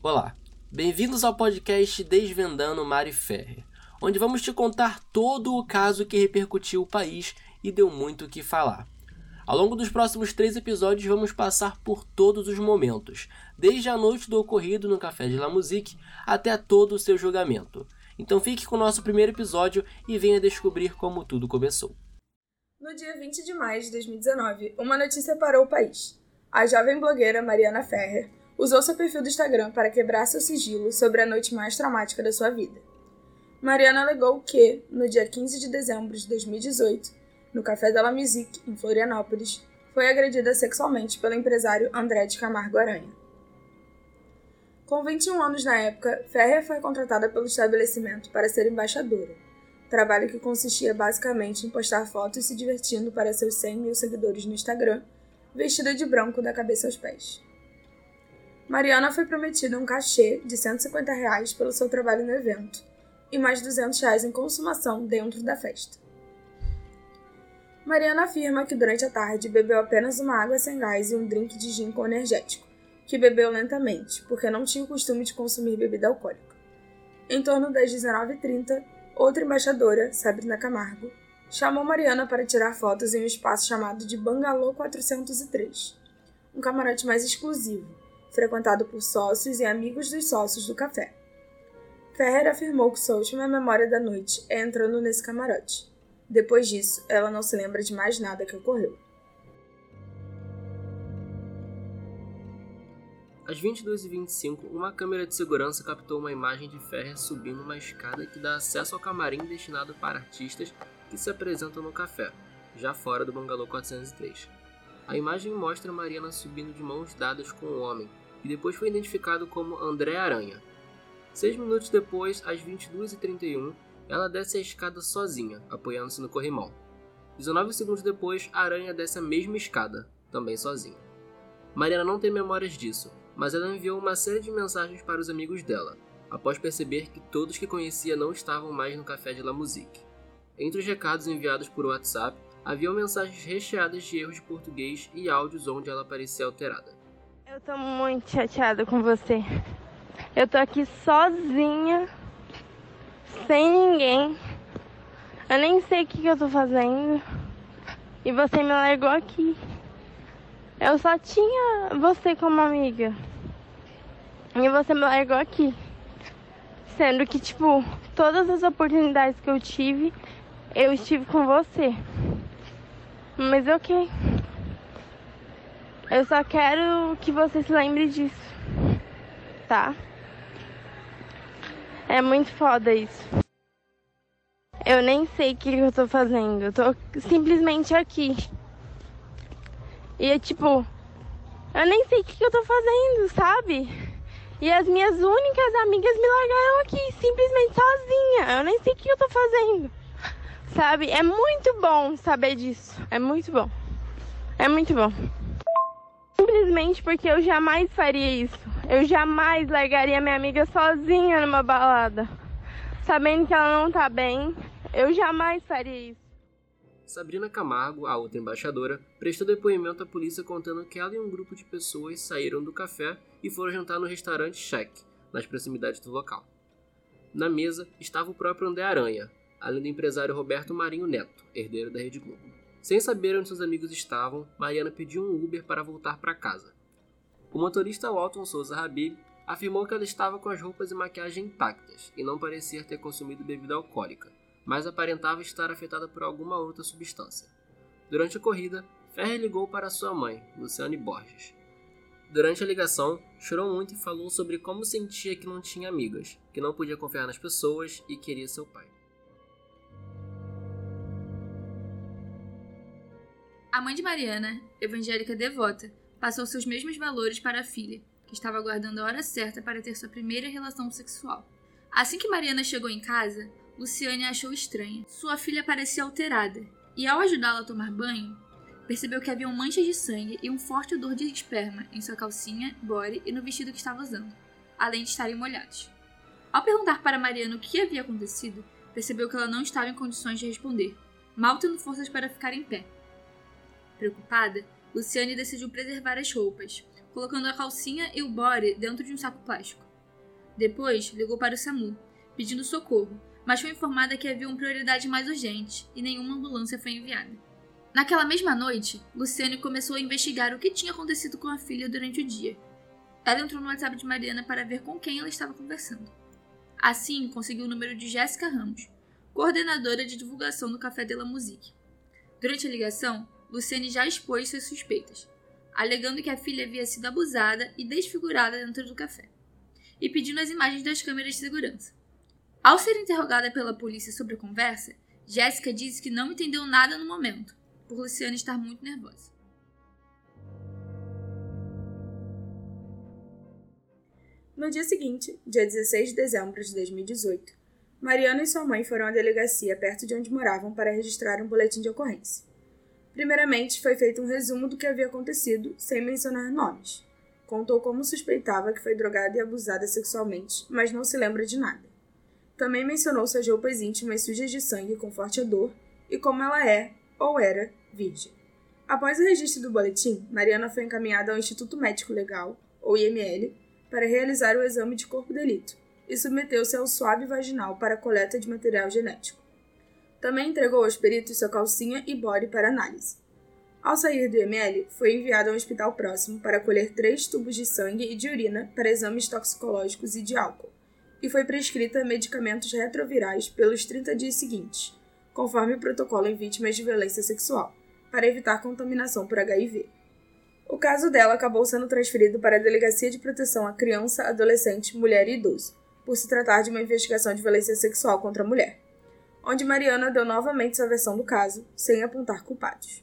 Olá, bem-vindos ao podcast Desvendando Mari Ferrer, onde vamos te contar todo o caso que repercutiu o país e deu muito o que falar. Ao longo dos próximos três episódios, vamos passar por todos os momentos, desde a noite do ocorrido no Café de La Musique até todo o seu julgamento. Então fique com o nosso primeiro episódio e venha descobrir como tudo começou. No dia 20 de maio de 2019, uma notícia parou o país. A jovem blogueira Mariana Ferrer usou seu perfil do Instagram para quebrar seu sigilo sobre a noite mais traumática da sua vida. Mariana alegou que, no dia 15 de dezembro de 2018, no Café Della Musique, em Florianópolis, foi agredida sexualmente pelo empresário André de Camargo Aranha. Com 21 anos na época, Ferrer foi contratada pelo estabelecimento para ser embaixadora, trabalho que consistia basicamente em postar fotos se divertindo para seus 100 mil seguidores no Instagram, vestida de branco da cabeça aos pés. Mariana foi prometida um cachê de 150 reais pelo seu trabalho no evento e mais 200 reais em consumação dentro da festa. Mariana afirma que durante a tarde bebeu apenas uma água sem gás e um drink de gin com energético, que bebeu lentamente, porque não tinha o costume de consumir bebida alcoólica. Em torno das 19h30, outra embaixadora, Sabrina Camargo, chamou Mariana para tirar fotos em um espaço chamado de Bangalô 403, um camarote mais exclusivo, frequentado por sócios e amigos dos sócios do café. Ferrer afirmou que sua última memória da noite é entrando nesse camarote. Depois disso, ela não se lembra de mais nada que ocorreu. Às 22h25, uma câmera de segurança captou uma imagem de Ferrer subindo uma escada que dá acesso ao camarim destinado para artistas que se apresentam no café, já fora do Bangalô 403. A imagem mostra Mariana subindo de mãos dadas com o um homem, que depois foi identificado como André Aranha. Seis minutos depois, às 22h31, ela desce a escada sozinha, apoiando-se no corrimão. 19 segundos depois, a Aranha desce a mesma escada, também sozinha. Mariana não tem memórias disso, mas ela enviou uma série de mensagens para os amigos dela, após perceber que todos que conhecia não estavam mais no café de La Musique. Entre os recados enviados por WhatsApp, Havia mensagens recheadas de erros de português e áudios onde ela parecia alterada. Eu tô muito chateada com você. Eu tô aqui sozinha, sem ninguém. Eu nem sei o que, que eu tô fazendo. E você me largou aqui. Eu só tinha você como amiga. E você me largou aqui. Sendo que, tipo, todas as oportunidades que eu tive, eu estive com você. Mas ok. Eu só quero que você se lembre disso. Tá? É muito foda isso. Eu nem sei o que eu tô fazendo. Eu tô simplesmente aqui. E é tipo, eu nem sei o que eu tô fazendo, sabe? E as minhas únicas amigas me largaram aqui, simplesmente sozinha. Eu nem sei o que eu tô fazendo sabe? É muito bom saber disso. É muito bom. É muito bom. Simplesmente porque eu jamais faria isso. Eu jamais largaria minha amiga sozinha numa balada. Sabendo que ela não tá bem, eu jamais faria isso. Sabrina Camargo, a outra embaixadora, prestou depoimento à polícia contando que ela e um grupo de pessoas saíram do café e foram jantar no restaurante Check, nas proximidades do local. Na mesa estava o próprio André Aranha, além do empresário Roberto Marinho Neto, herdeiro da Rede Globo. Sem saber onde seus amigos estavam, Mariana pediu um Uber para voltar para casa. O motorista Walton Souza Habib afirmou que ela estava com as roupas e maquiagem intactas e não parecia ter consumido bebida alcoólica, mas aparentava estar afetada por alguma outra substância. Durante a corrida, Ferrer ligou para sua mãe, Luciane Borges. Durante a ligação, chorou muito e falou sobre como sentia que não tinha amigas, que não podia confiar nas pessoas e queria seu pai. A mãe de Mariana, evangélica devota, passou seus mesmos valores para a filha, que estava aguardando a hora certa para ter sua primeira relação sexual. Assim que Mariana chegou em casa, Luciane a achou estranha. Sua filha parecia alterada, e ao ajudá-la a tomar banho, percebeu que havia manchas de sangue e um forte odor de esperma em sua calcinha, body e no vestido que estava usando, além de estarem molhados. Ao perguntar para Mariana o que havia acontecido, percebeu que ela não estava em condições de responder, mal tendo forças para ficar em pé. Preocupada, Luciane decidiu preservar as roupas, colocando a calcinha e o body dentro de um saco plástico. Depois, ligou para o SAMU, pedindo socorro, mas foi informada que havia uma prioridade mais urgente e nenhuma ambulância foi enviada. Naquela mesma noite, Luciane começou a investigar o que tinha acontecido com a filha durante o dia. Ela entrou no WhatsApp de Mariana para ver com quem ela estava conversando. Assim, conseguiu o número de Jéssica Ramos, coordenadora de divulgação do Café de la Musique. Durante a ligação, Luciane já expôs suas suspeitas, alegando que a filha havia sido abusada e desfigurada dentro do café, e pedindo as imagens das câmeras de segurança. Ao ser interrogada pela polícia sobre a conversa, Jéssica disse que não entendeu nada no momento, por Luciane estar muito nervosa. No dia seguinte, dia 16 de dezembro de 2018, Mariana e sua mãe foram à delegacia perto de onde moravam para registrar um boletim de ocorrência. Primeiramente, foi feito um resumo do que havia acontecido, sem mencionar nomes. Contou como suspeitava que foi drogada e abusada sexualmente, mas não se lembra de nada. Também mencionou suas roupas íntimas sujas de sangue com forte odor e como ela é, ou era, virgem. Após o registro do boletim, Mariana foi encaminhada ao Instituto Médico Legal, ou IML, para realizar o exame de corpo de delito e submeteu-se ao suave vaginal para coleta de material genético. Também entregou aos peritos sua calcinha e body para análise. Ao sair do IML, foi enviado a um hospital próximo para colher três tubos de sangue e de urina para exames toxicológicos e de álcool, e foi prescrita medicamentos retrovirais pelos 30 dias seguintes, conforme o protocolo em vítimas de violência sexual, para evitar contaminação por HIV. O caso dela acabou sendo transferido para a Delegacia de Proteção à Criança, Adolescente, Mulher e Idoso, por se tratar de uma investigação de violência sexual contra a mulher onde Mariana deu novamente sua versão do caso, sem apontar culpados.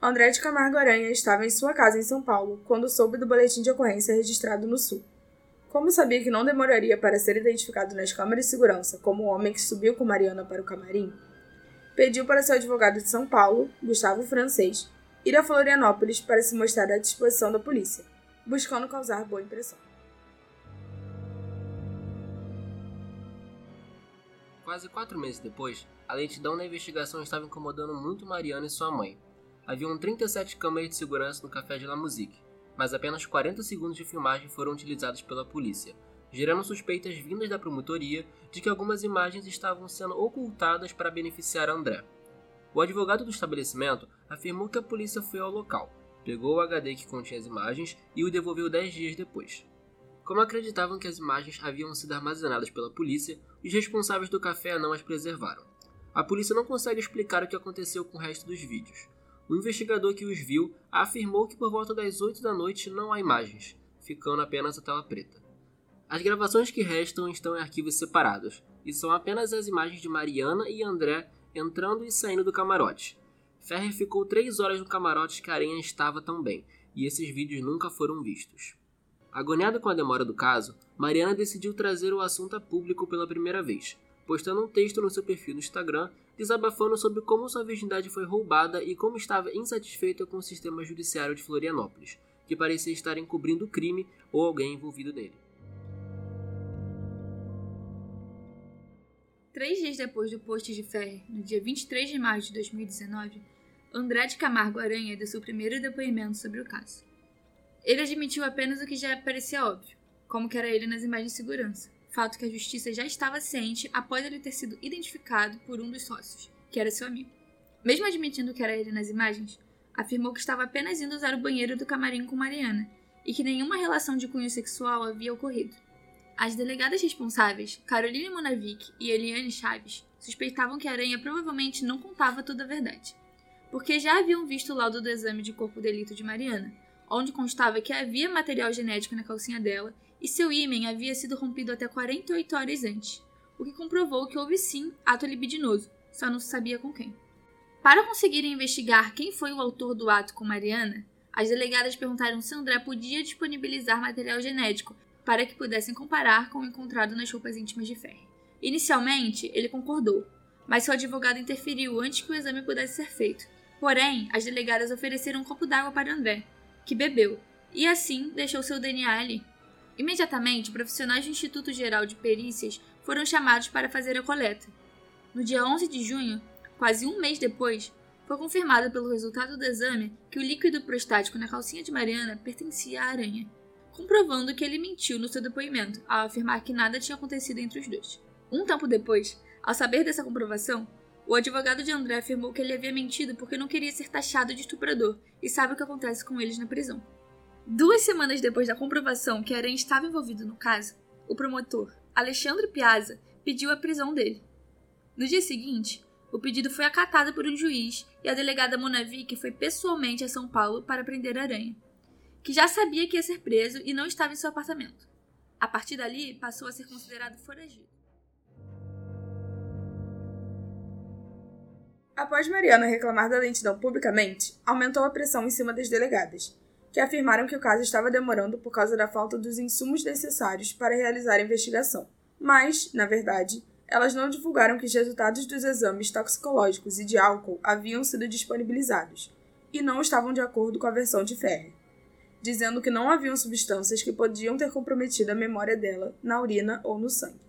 André de Camargo Aranha estava em sua casa em São Paulo quando soube do boletim de ocorrência registrado no Sul. Como sabia que não demoraria para ser identificado nas câmeras de segurança como o homem que subiu com Mariana para o camarim, pediu para seu advogado de São Paulo, Gustavo Francês, ir a Florianópolis para se mostrar à disposição da polícia, buscando causar boa impressão. Quase quatro meses depois, a lentidão na investigação estava incomodando muito Mariana e sua mãe. Haviam 37 câmeras de segurança no Café de la Musique, mas apenas 40 segundos de filmagem foram utilizados pela polícia, gerando suspeitas vindas da promotoria de que algumas imagens estavam sendo ocultadas para beneficiar André. O advogado do estabelecimento afirmou que a polícia foi ao local, pegou o HD que continha as imagens e o devolveu 10 dias depois. Como acreditavam que as imagens haviam sido armazenadas pela polícia, os responsáveis do café não as preservaram. A polícia não consegue explicar o que aconteceu com o resto dos vídeos. O investigador que os viu afirmou que por volta das 8 da noite não há imagens, ficando apenas a tela preta. As gravações que restam estão em arquivos separados, e são apenas as imagens de Mariana e André entrando e saindo do camarote. Ferrer ficou três horas no camarote que a Aranha estava também, e esses vídeos nunca foram vistos. Agoniada com a demora do caso, Mariana decidiu trazer o assunto a público pela primeira vez, postando um texto no seu perfil no Instagram desabafando sobre como sua virgindade foi roubada e como estava insatisfeita com o sistema judiciário de Florianópolis, que parecia estar encobrindo o crime ou alguém envolvido nele. Três dias depois do post de Ferrer, no dia 23 de maio de 2019, André de Camargo Aranha deu seu primeiro depoimento sobre o caso. Ele admitiu apenas o que já parecia óbvio, como que era ele nas imagens de segurança, fato que a justiça já estava ciente após ele ter sido identificado por um dos sócios, que era seu amigo. Mesmo admitindo que era ele nas imagens, afirmou que estava apenas indo usar o banheiro do camarim com Mariana e que nenhuma relação de cunho sexual havia ocorrido. As delegadas responsáveis, Caroline Monavic e Eliane Chaves, suspeitavam que a Aranha provavelmente não contava toda a verdade, porque já haviam visto o laudo do exame de corpo delito de Mariana, onde constava que havia material genético na calcinha dela e seu ímen havia sido rompido até 48 horas antes, o que comprovou que houve sim ato libidinoso, só não se sabia com quem. Para conseguirem investigar quem foi o autor do ato com Mariana, as delegadas perguntaram se André podia disponibilizar material genético para que pudessem comparar com o encontrado nas roupas íntimas de Ferry. Inicialmente, ele concordou, mas seu advogado interferiu antes que o exame pudesse ser feito. Porém, as delegadas ofereceram um copo d'água para André, que bebeu, e assim deixou seu DNA ali. Imediatamente, profissionais do Instituto Geral de Perícias foram chamados para fazer a coleta. No dia 11 de junho, quase um mês depois, foi confirmado pelo resultado do exame que o líquido prostático na calcinha de Mariana pertencia à aranha. comprovando que ele mentiu no seu depoimento ao afirmar que nada tinha acontecido entre os dois. Um tempo depois, ao saber dessa comprovação, o advogado de André afirmou que ele havia mentido porque não queria ser taxado de estuprador e sabe o que acontece com eles na prisão. Duas semanas depois da comprovação que Aranha estava envolvido no caso, o promotor, Alexandre Piazza, pediu a prisão dele. No dia seguinte, o pedido foi acatado por um juiz e a delegada Monavic foi pessoalmente a São Paulo para prender Aranha, que já sabia que ia ser preso e não estava em seu apartamento. A partir dali, passou a ser considerado foragido. Após Mariana reclamar da lentidão publicamente, aumentou a pressão em cima das delegadas, que afirmaram que o caso estava demorando por causa da falta dos insumos necessários para realizar a investigação. Mas, na verdade, elas não divulgaram que os resultados dos exames toxicológicos e de álcool haviam sido disponibilizados e não estavam de acordo com a versão de Ferre, dizendo que não haviam substâncias que podiam ter comprometido a memória dela na urina ou no sangue.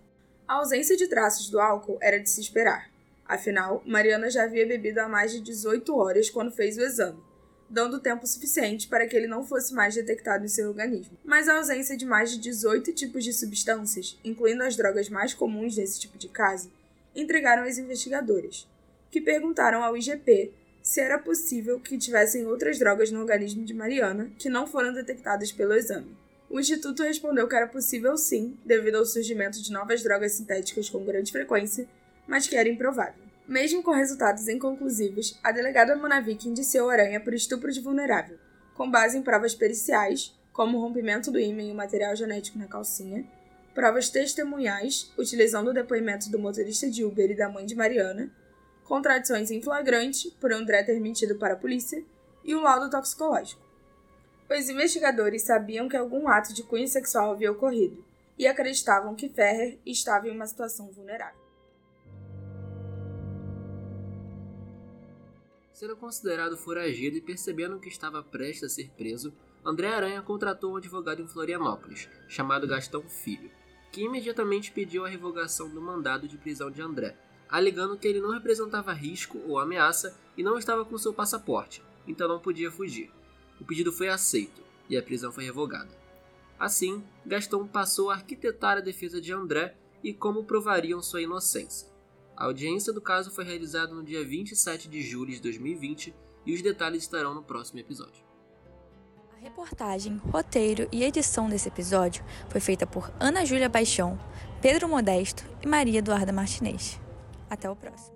A ausência de traços do álcool era de se esperar. Afinal, Mariana já havia bebido há mais de 18 horas quando fez o exame, dando tempo suficiente para que ele não fosse mais detectado em seu organismo. Mas a ausência de mais de 18 tipos de substâncias, incluindo as drogas mais comuns nesse tipo de caso, intrigaram as investigadoras, que perguntaram ao IGP se era possível que tivessem outras drogas no organismo de Mariana que não foram detectadas pelo exame. O instituto respondeu que era possível sim, devido ao surgimento de novas drogas sintéticas com grande frequência, mas que era improvável. Mesmo com resultados inconclusivos, a delegada Monavic indiciou Aranha por estupro de vulnerável, com base em provas periciais, como o rompimento do ímã e o material genético na calcinha, provas testemunhais, utilizando o depoimento do motorista de Uber e da mãe de Mariana, contradições em flagrante, por André ter mentido para a polícia, e o laudo toxicológico. Os investigadores sabiam que algum ato de cunho sexual havia ocorrido e acreditavam que Ferrer estava em uma situação vulnerável. Sendo considerado foragido e percebendo que estava prestes a ser preso, André Aranha contratou um advogado em Florianópolis, chamado Gastão Filho, que imediatamente pediu a revogação do mandado de prisão de André, alegando que ele não representava risco ou ameaça e não estava com seu passaporte, então não podia fugir. O pedido foi aceito e a prisão foi revogada. Assim, Gastão passou a arquitetar a defesa de André e como provariam sua inocência. A audiência do caso foi realizada no dia 27 de julho de 2020 e os detalhes estarão no próximo episódio. A reportagem, roteiro e edição desse episódio foi feita por Ana Júlia Paixão, Pedro Modesto e Maria Eduarda Martinez. Até o próximo.